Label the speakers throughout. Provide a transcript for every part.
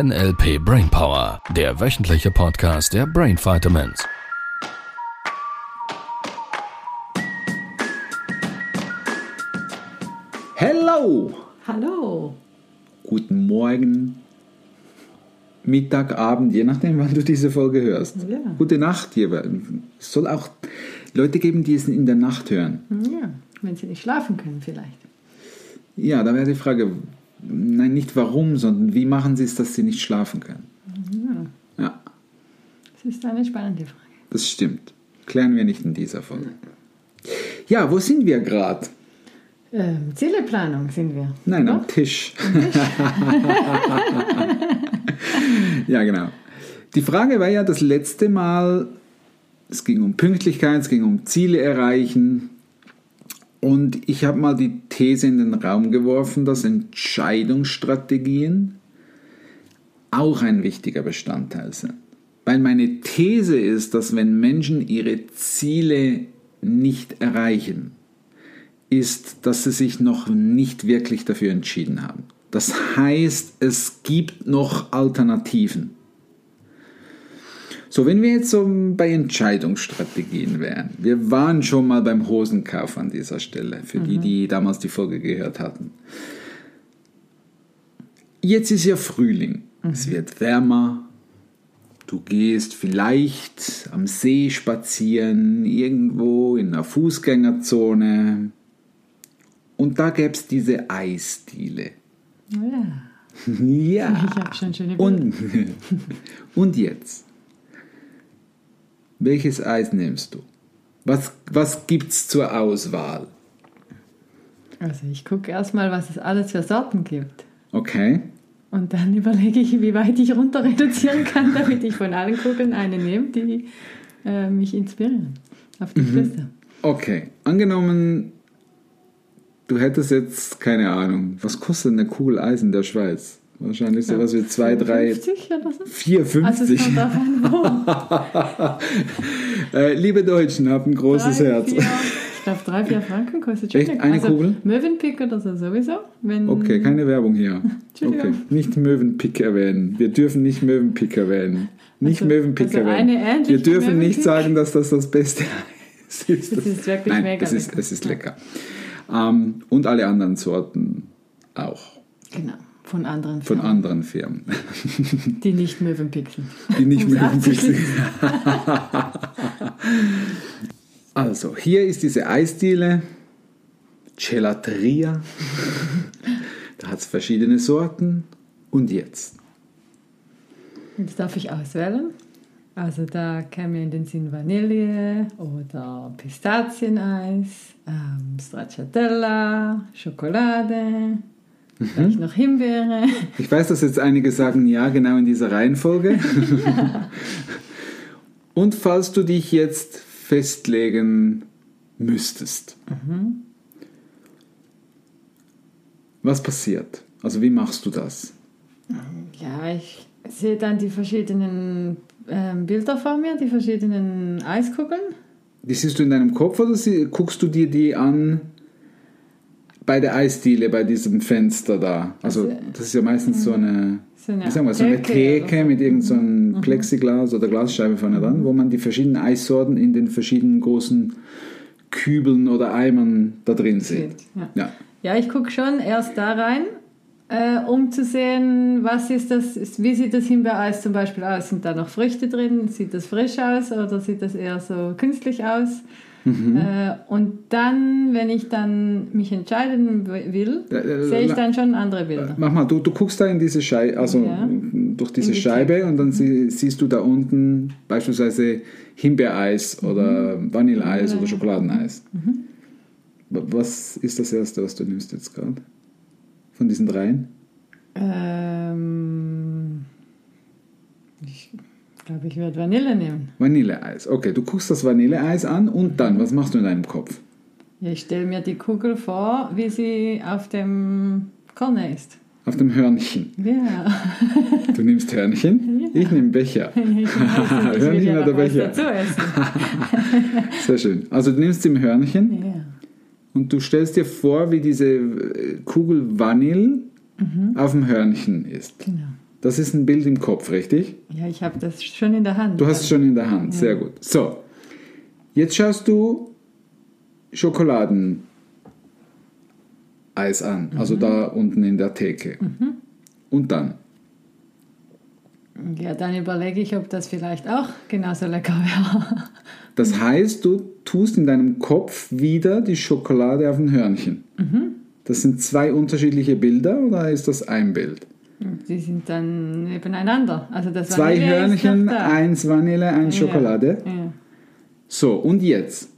Speaker 1: NLP Brainpower, der wöchentliche Podcast der Brain Vitamins.
Speaker 2: Hello!
Speaker 3: Hallo.
Speaker 2: Guten Morgen, Mittag, Abend, je nachdem, wann du diese Folge hörst.
Speaker 3: Ja.
Speaker 2: Gute Nacht hier. Es soll auch Leute geben, die es in der Nacht hören.
Speaker 3: Ja, wenn Sie nicht schlafen können vielleicht.
Speaker 2: Ja, da wäre die Frage, nein, nicht warum, sondern wie machen sie es, dass sie nicht schlafen können? Ja,
Speaker 3: Das ist eine spannende Frage.
Speaker 2: das stimmt. Klären wir nicht in dieser Folge. Ja, wo sind wir gerade?
Speaker 3: Ähm, Zieleplanung sind wir.
Speaker 2: Nein, am
Speaker 3: oder?
Speaker 2: Tisch. ja, genau. Die Frage war ja das letzte Mal, es ging um Pünktlichkeit, es ging um Ziele erreichen. Und ich habe mal die These in den Raum geworfen, dass Entscheidungsstrategien auch ein wichtiger Bestandteil sind. Weil meine These ist, dass wenn Menschen ihre Ziele nicht erreichen, ist, dass sie sich noch nicht wirklich dafür entschieden haben. Das heißt, es gibt noch Alternativen. So, wenn wir jetzt so bei Entscheidungsstrategien wären, wir waren schon mal beim Hosenkauf an dieser Stelle, für die, die damals die Folge gehört hatten. Jetzt ist ja Frühling, es wird wärmer, du gehst vielleicht am See spazieren, irgendwo in einer Fußgängerzone und da gäbe es diese Eisdiele.
Speaker 3: Ja.
Speaker 2: Ja.
Speaker 3: Ich habe schon schöne Bilder.
Speaker 2: Und, und jetzt? Welches Eis nimmst du? Was, was gibt es zur Auswahl?
Speaker 3: Also ich gucke erstmal, was es alles für Sorten gibt.
Speaker 2: Okay.
Speaker 3: Und dann überlege ich, wie weit ich runter reduzieren kann, damit ich von allen Kugeln eine nehme, die äh, mich inspirieren. Auf die Flüsse.
Speaker 2: Okay. Angenommen, du hättest jetzt, keine Ahnung, was kostet eine Kugel Eis in der Schweiz? Wahrscheinlich sowas wie 2, 3,
Speaker 3: 50 oder so?
Speaker 2: 4,
Speaker 3: Also es
Speaker 2: 50.
Speaker 3: kommt darauf an, wo.
Speaker 2: äh, liebe Deutschen, habt ein großes
Speaker 3: Drei,
Speaker 2: Herz.
Speaker 3: vier, ich glaube, drei, vier Franken kostet schon.
Speaker 2: Echt? Eine
Speaker 3: also,
Speaker 2: Kugel?
Speaker 3: Möwenpick oder so sowieso. Wenn,
Speaker 2: Okay, keine Werbung hier. Okay, nicht Möwenpick erwähnen. Wir dürfen nicht Möwenpick erwähnen. Nicht
Speaker 3: Also-
Speaker 2: Möwenpick
Speaker 3: also
Speaker 2: erwähnen. Wir dürfen nicht
Speaker 3: Mövenpick?
Speaker 2: sagen, dass das das beste Eis ist.
Speaker 3: Es ist wirklich
Speaker 2: Nein,
Speaker 3: mega
Speaker 2: es ist,
Speaker 3: lecker.
Speaker 2: es ist lecker. Ähm, und alle anderen Sorten auch.
Speaker 3: Genau, von anderen
Speaker 2: Von
Speaker 3: Firmen,
Speaker 2: anderen Firmen.
Speaker 3: die nicht Möwenpick sind.
Speaker 2: Die nicht Möwenpick sind.
Speaker 3: abzuschließen.
Speaker 2: Also, hier ist diese Eisdiele. Gelateria. da hat es verschiedene Sorten. Und jetzt?
Speaker 3: Jetzt darf ich auswählen. Also da käme in den Sinn Vanille oder Pistazieneis, ähm, Stracciatella, Schokolade, vielleicht noch Himbeere.
Speaker 2: Ich weiß, dass jetzt einige sagen, ja, genau in dieser Reihenfolge. Und falls du dich jetzt festlegen müsstest, was passiert? Also wie machst du das?
Speaker 3: Ja, ich sehe dann die verschiedenen ähm, Bilder vor mir, die verschiedenen Eiskugeln.
Speaker 2: Die siehst du in deinem Kopf oder guckst du dir die an bei der Eisdiele, bei diesem Fenster da? Also
Speaker 3: Also,
Speaker 2: das ist ja meistens so eine,
Speaker 3: So eine
Speaker 2: sagen wir, so eine
Speaker 3: Theke
Speaker 2: mit irgendeinem so Plexiglas oder Glasscheibe vorne dran, wo man die verschiedenen Eissorten in den verschiedenen großen Kübeln oder Eimern da drin sieht.
Speaker 3: Ja.
Speaker 2: Ja.
Speaker 3: Ja, ich gucke schon erst da rein, äh, um zu sehen, was ist das, wie sieht das Himbeereis zum Beispiel aus? Sind da noch Früchte drin? Sieht das frisch aus oder sieht das eher so künstlich aus? Äh, und dann, wenn ich dann mich entscheiden will,
Speaker 2: Äh, äh,
Speaker 3: sehe ich dann schon andere Bilder.
Speaker 2: Mach mal, du, du guckst da in diese Scheibe, also
Speaker 3: Ja.
Speaker 2: durch diese
Speaker 3: die
Speaker 2: Scheibe und dann sie, siehst du da unten beispielsweise Himbeereis oder Vanilleeis oder Schokoladeneis. Wa- Was ist das erste, was du nimmst jetzt gerade? Von diesen dreien?
Speaker 3: Ähm, glaube, ich werde Vanille nehmen.
Speaker 2: Vanilleeis. Okay, du guckst das Vanilleeis an und dann, was machst du in deinem Kopf?
Speaker 3: Ja, Ich stelle mir die Kugel vor, wie sie auf dem Korne ist.
Speaker 2: Auf dem Hörnchen.
Speaker 3: Ja.
Speaker 2: Du nimmst Hörnchen, ich nehme Becher.
Speaker 3: Ich, weiß, ich
Speaker 2: Hör
Speaker 3: will
Speaker 2: nicht
Speaker 3: ja
Speaker 2: mehr
Speaker 3: noch
Speaker 2: der
Speaker 3: was
Speaker 2: Becher. Sehr schön. Also du nimmst im Hörnchen
Speaker 3: Ja.
Speaker 2: und du stellst dir vor, wie diese äh, Kugel Vanille auf dem Hörnchen ist.
Speaker 3: Genau.
Speaker 2: Das ist ein Bild im Kopf, richtig?
Speaker 3: Ja, ich habe das schon in der Hand.
Speaker 2: Du hast es schon in der Hand, sehr gut. So, jetzt schaust du Schokoladeneis an, also da unten in der Theke. Und dann?
Speaker 3: Ja, dann überlege ich, ob das vielleicht auch genauso lecker wäre.
Speaker 2: Das heißt, du tust in deinem Kopf wieder die Schokolade auf ein Hörnchen. Das sind zwei unterschiedliche Bilder oder ist das ein Bild?
Speaker 3: Die sind dann nebeneinander. Also das
Speaker 2: Zwei
Speaker 3: Vanille
Speaker 2: Hörnchen, eins Vanille, eins Schokolade.
Speaker 3: Ja.
Speaker 2: So, und jetzt?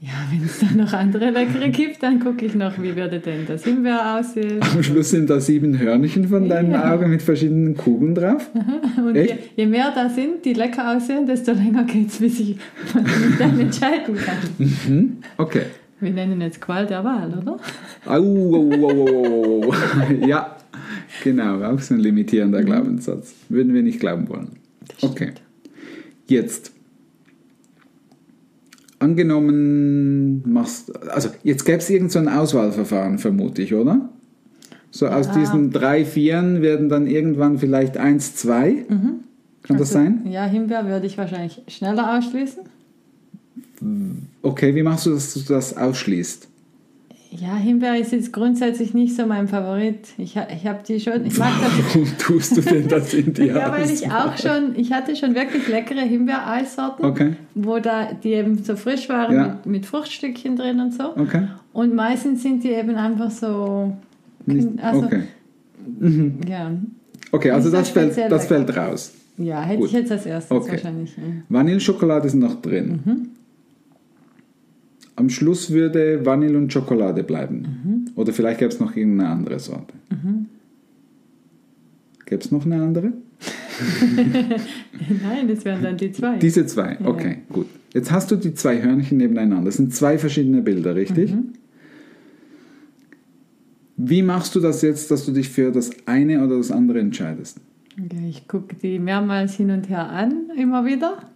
Speaker 3: Ja, wenn es dann noch andere leckere gibt, dann gucke ich noch, wie würde denn das Himbeer aussehen.
Speaker 2: Am Schluss sind da sieben Hörnchen von deinen Augen mit verschiedenen Kugeln drauf.
Speaker 3: Und je, je mehr da sind, die lecker aussehen, desto länger geht es, bis ich mich dann entscheiden kann.
Speaker 2: Okay.
Speaker 3: Wir nennen jetzt Qual der Wahl, oder?
Speaker 2: Au, au, au, au, au. Ja, genau, auch so ein limitierender Glaubenssatz. Würden wir nicht glauben wollen. Okay. Jetzt. Angenommen, machst. Also, jetzt gäbe es irgendein so ein Auswahlverfahren, vermute ich, oder? So aus
Speaker 3: Ja.
Speaker 2: diesen drei, vieren werden dann irgendwann vielleicht eins, zwei. Kann das
Speaker 3: Also,
Speaker 2: sein?
Speaker 3: Ja, Himbeer würde ich wahrscheinlich schneller ausschließen.
Speaker 2: Okay, wie machst du, dass du das ausschließt?
Speaker 3: Ja, Himbeer ist jetzt grundsätzlich nicht so mein Favorit. Ich, ich habe die schon, ich mag das.
Speaker 2: Warum tust du denn das in die
Speaker 3: Ja, weil ich auch schon, ich hatte schon wirklich leckere Himbeereissorten,
Speaker 2: Okay,
Speaker 3: wo da die eben so frisch waren
Speaker 2: Ja.
Speaker 3: mit, mit Fruchtstückchen drin und so.
Speaker 2: okay.
Speaker 3: Und meistens sind die eben einfach so, also
Speaker 2: okay.
Speaker 3: ja,
Speaker 2: Okay, also das fällt, das
Speaker 3: lecker.
Speaker 2: fällt raus.
Speaker 3: ja, hätte
Speaker 2: Gut.
Speaker 3: ich jetzt als erstes
Speaker 2: Okay.
Speaker 3: wahrscheinlich. Ja.
Speaker 2: Vanilleschokolade ist noch drin.
Speaker 3: Mhm.
Speaker 2: Am Schluss würde Vanille und Schokolade bleiben.
Speaker 3: Mhm.
Speaker 2: Oder vielleicht gäbe es noch irgendeine andere Sorte. Gäbe es noch eine andere?
Speaker 3: Nein, das wären dann die zwei.
Speaker 2: Diese zwei, okay, gut. Jetzt hast du die zwei Hörnchen nebeneinander. Das sind zwei verschiedene Bilder, richtig?
Speaker 3: Mhm.
Speaker 2: Wie machst du das jetzt, dass du dich für das eine oder das andere entscheidest?
Speaker 3: ja, ich gucke die mehrmals hin und her an, immer wieder.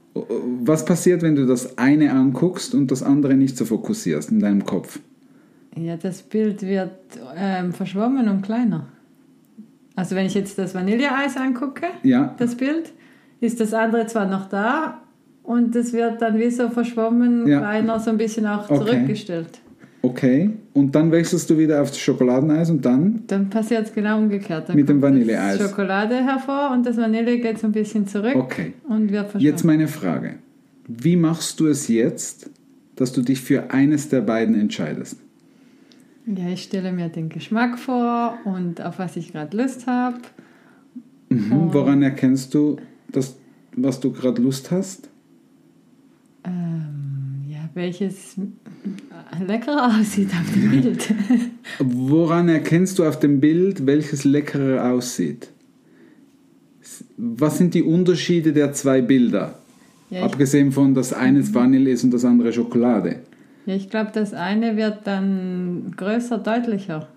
Speaker 2: Was passiert, wenn du das eine anguckst und das andere nicht so fokussierst in deinem Kopf?
Speaker 3: Ja, das Bild wird ähm, verschwommen und kleiner. Also wenn ich jetzt das Vanilleeis angucke,
Speaker 2: Ja,
Speaker 3: das Bild, ist das andere zwar noch da und es wird dann wie so verschwommen,
Speaker 2: Ja.
Speaker 3: kleiner, so ein bisschen auch
Speaker 2: Okay.
Speaker 3: zurückgestellt.
Speaker 2: Okay. Und dann wechselst du wieder auf das Schokoladeneis und dann?
Speaker 3: Dann passiert es genau umgekehrt. Dann
Speaker 2: Mit dem Vanilleeis.
Speaker 3: Das Schokolade hervor und das Vanille geht so ein bisschen zurück
Speaker 2: Okay.
Speaker 3: und wird.
Speaker 2: Jetzt meine Frage. Wie machst du es jetzt, dass du dich für eines der beiden entscheidest?
Speaker 3: Ja, ich stelle mir den Geschmack vor und auf was ich gerade Lust habe.
Speaker 2: Mhm. Woran erkennst du, dass, was du gerade Lust hast?
Speaker 3: Ähm, ja, welches leckerer aussieht auf dem Bild.
Speaker 2: Woran erkennst du auf dem Bild, welches leckerer aussieht? Was sind die Unterschiede der zwei Bilder?
Speaker 3: Ja,
Speaker 2: Abgesehen von, dass eines Vanille ist und das andere Schokolade.
Speaker 3: ja, ich glaube, das eine wird dann größer, deutlicher.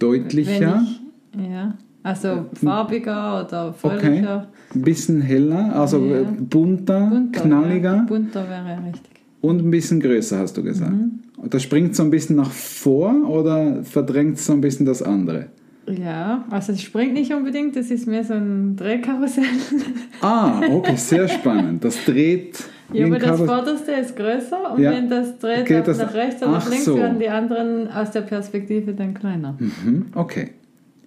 Speaker 2: Deutlicher,
Speaker 3: ich, ja, also farbiger oder
Speaker 2: okay,
Speaker 3: fröhlicher.
Speaker 2: ein bisschen heller, also
Speaker 3: Ja.
Speaker 2: äh, bunter,
Speaker 3: Bunter,
Speaker 2: knalliger
Speaker 3: Ja, bunter wäre richtig.
Speaker 2: und ein bisschen größer, hast du gesagt.
Speaker 3: Mhm.
Speaker 2: Das springt so ein bisschen nach vor oder verdrängt so ein bisschen das andere?
Speaker 3: Ja, also es springt nicht unbedingt, das ist mehr so ein Drehkarussell.
Speaker 2: Ah, okay, sehr spannend. Das dreht.
Speaker 3: Ja, aber das vorderste ist größer und
Speaker 2: Ja.
Speaker 3: wenn das dreht
Speaker 2: Okay, das-
Speaker 3: nach rechts oder
Speaker 2: ach
Speaker 3: nach links,
Speaker 2: so.
Speaker 3: werden die anderen aus der Perspektive dann kleiner.
Speaker 2: Mhm, okay.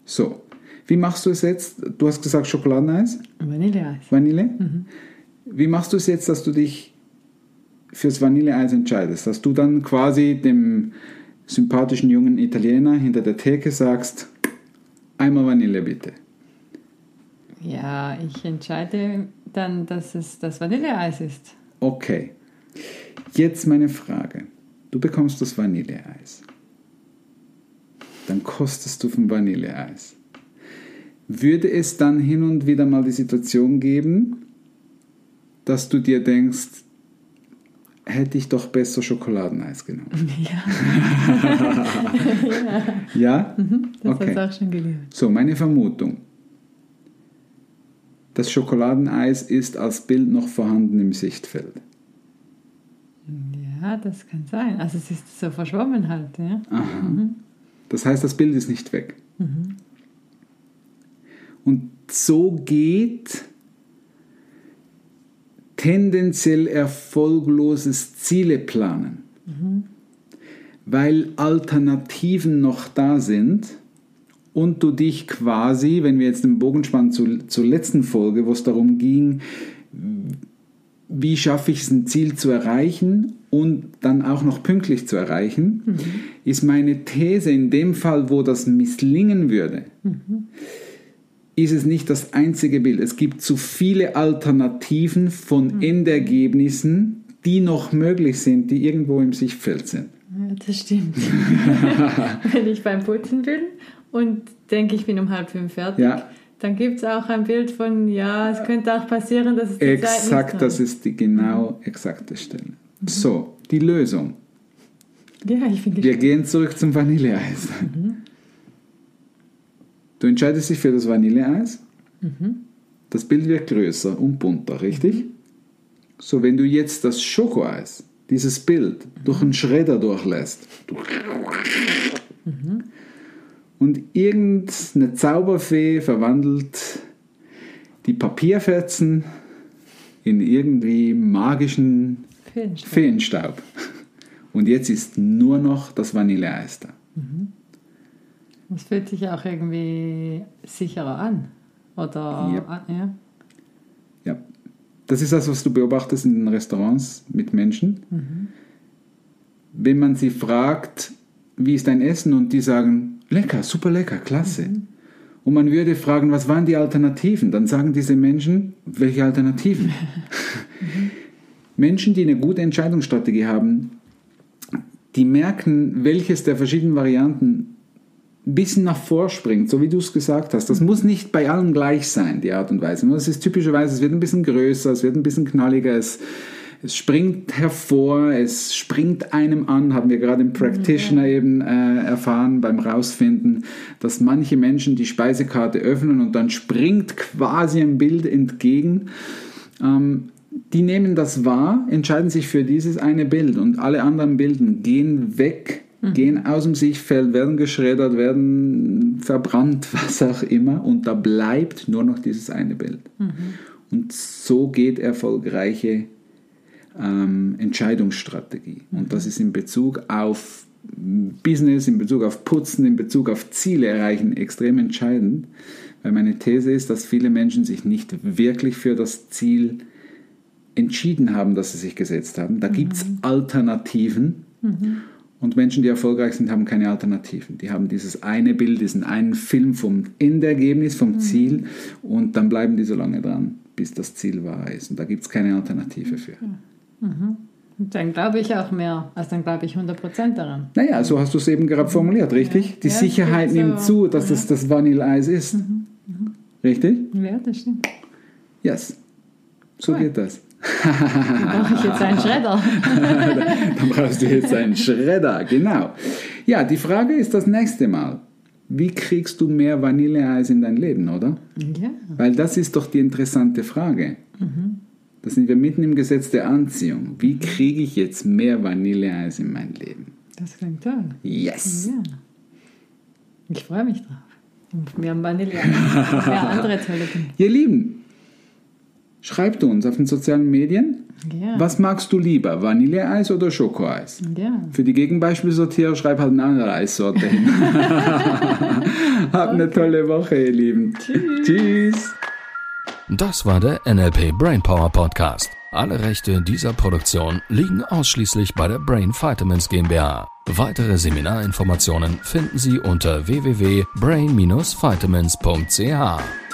Speaker 2: So, wie machst du es jetzt? Du hast gesagt Schokoladeneis,
Speaker 3: Vanilleeis.
Speaker 2: Vanille.
Speaker 3: Mhm.
Speaker 2: Wie machst du es jetzt, dass du dich fürs Vanilleeis entscheidest? Dass du dann quasi dem sympathischen jungen Italiener hinter der Theke sagst, einmal Vanille bitte.
Speaker 3: Ja, ich entscheide dann, dass es das Vanilleeis ist.
Speaker 2: Okay. Jetzt meine Frage. Du bekommst das Vanilleeis. Dann kostest du vom Vanilleeis. Würde es dann hin und wieder mal die Situation geben, dass du dir denkst, hätte ich doch besser Schokoladeneis genommen?
Speaker 3: Ja,
Speaker 2: Ja?
Speaker 3: das
Speaker 2: Okay.
Speaker 3: hat es auch schon gegeben.
Speaker 2: So, meine Vermutung. Das Schokoladeneis ist als Bild noch vorhanden im Sichtfeld.
Speaker 3: Ja, das kann sein. Also es ist so verschwommen halt, ja.
Speaker 2: Aha. Das heißt, das Bild ist nicht weg. Und so geht tendenziell erfolgloses Zieleplanen, mhm. weil Alternativen noch da sind und du dich quasi, wenn wir jetzt den Bogen spannen zu, zur letzten Folge, wo es darum ging, wie schaffe ich es, ein Ziel zu erreichen und dann auch noch pünktlich zu erreichen, mhm. ist meine These in dem Fall, wo das misslingen würde, mhm. Ist es nicht das einzige Bild. Es gibt zu viele Alternativen von mhm. Endergebnissen, die noch möglich sind, die irgendwo im Sichtfeld sind.
Speaker 3: Ja, das stimmt. Wenn ich beim Putzen bin und denke, ich bin um halb fünf fertig. Ja dann gibt es auch ein Bild von, ja, es könnte auch passieren, dass es die
Speaker 2: Exakt, Zeit das ist die genau exakte Stelle. Mhm. So, die Lösung.
Speaker 3: Ja, ich finde
Speaker 2: Wir gehen zurück zum Vanilleeis. Mhm. Du entscheidest dich für das Vanilleeis. Mhm. Das Bild wird größer und bunter, richtig? So, wenn du jetzt das Schokoeis, dieses Bild, durch einen Schredder durchlässt, mhm und irgendeine Zauberfee verwandelt die Papierfetzen in irgendwie magischen Feenstaub. Feenstaub. Und jetzt ist nur noch das Vanilleeis da. Mhm.
Speaker 3: Das fühlt sich auch irgendwie sicherer an. Oder
Speaker 2: ja. ja. ja. Das ist das, was du beobachtest in den Restaurants mit Menschen. Mhm. Wenn man sie fragt, wie ist dein Essen? Und die sagen, lecker, super lecker, klasse. Mhm. Und man würde fragen, was waren die Alternativen? Dann sagen diese Menschen, welche Alternativen? mhm. Menschen, die eine gute Entscheidungsstrategie haben, die merken, welches der verschiedenen Varianten ein bisschen nach vorspringt, so wie du es gesagt hast. Das muss nicht bei allen gleich sein, die Art und Weise. Das ist typischerweise, es wird ein bisschen größer, es wird ein bisschen knalliger, es es springt hervor, es springt einem an, haben wir gerade im Practitioner eben äh, erfahren beim Rausfinden, dass manche Menschen die Speisekarte öffnen und dann springt quasi ein Bild entgegen. Ähm, die nehmen das wahr, entscheiden sich für dieses eine Bild und alle anderen Bilden gehen weg, mhm. gehen aus dem Sichtfeld, werden geschreddert, werden verbrannt, was auch immer und da bleibt nur noch dieses eine Bild. Mhm. Und so geht erfolgreiche ähm, Entscheidungsstrategie. Und mhm. das ist in Bezug auf Business, in Bezug auf Putzen, in Bezug auf Ziele erreichen extrem entscheidend, weil meine These ist, dass viele Menschen sich nicht wirklich für das Ziel entschieden haben, das sie sich gesetzt haben. Da mhm. gibt es Alternativen. Mhm. Und Menschen, die erfolgreich sind, haben keine Alternativen. Die haben dieses eine Bild, diesen einen Film vom Endergebnis, vom mhm. Ziel und dann bleiben die so lange dran, bis das Ziel wahr ist. Und da gibt es keine Alternative für.
Speaker 3: Mhm. Dann glaube ich auch mehr, als dann glaube ich 100% daran.
Speaker 2: Naja, so hast du es eben gerade formuliert, richtig? Ja. Die ja, Sicherheit nimmt so, zu, dass ja. es das Vanilleeis ist. Mhm. Mhm. Richtig?
Speaker 3: Ja, das stimmt.
Speaker 2: Yes. So cool. geht das.
Speaker 3: Dann brauche ich jetzt einen Schredder.
Speaker 2: dann brauchst du jetzt einen Schredder, genau. Ja, die Frage ist das nächste Mal. Wie kriegst du mehr Vanilleeis in dein Leben, oder? Ja. Weil das ist doch die interessante Frage. Mhm. Da sind wir mitten im Gesetz der Anziehung. Wie kriege ich jetzt mehr Vanilleeis in mein Leben?
Speaker 3: Das klingt toll.
Speaker 2: Yes! Ja.
Speaker 3: Ich freue mich drauf. Mehr Vanilleeis. mehr andere tolle Dinge.
Speaker 2: Ihr Lieben, schreibt uns auf den sozialen Medien. Ja. Was magst du lieber, Vanilleeis oder Schokoeis? Ja. Für die Gegenbeispielsortierer schreib halt eine andere Eissorte hin. Habt okay. eine tolle Woche, ihr Lieben.
Speaker 3: Tschüss. Tschüss.
Speaker 1: Das war der NLP Brainpower Podcast. Alle Rechte dieser Produktion liegen ausschließlich bei der Brain Vitamins GmbH. Weitere Seminarinformationen finden Sie unter www.brain-vitamins.ch.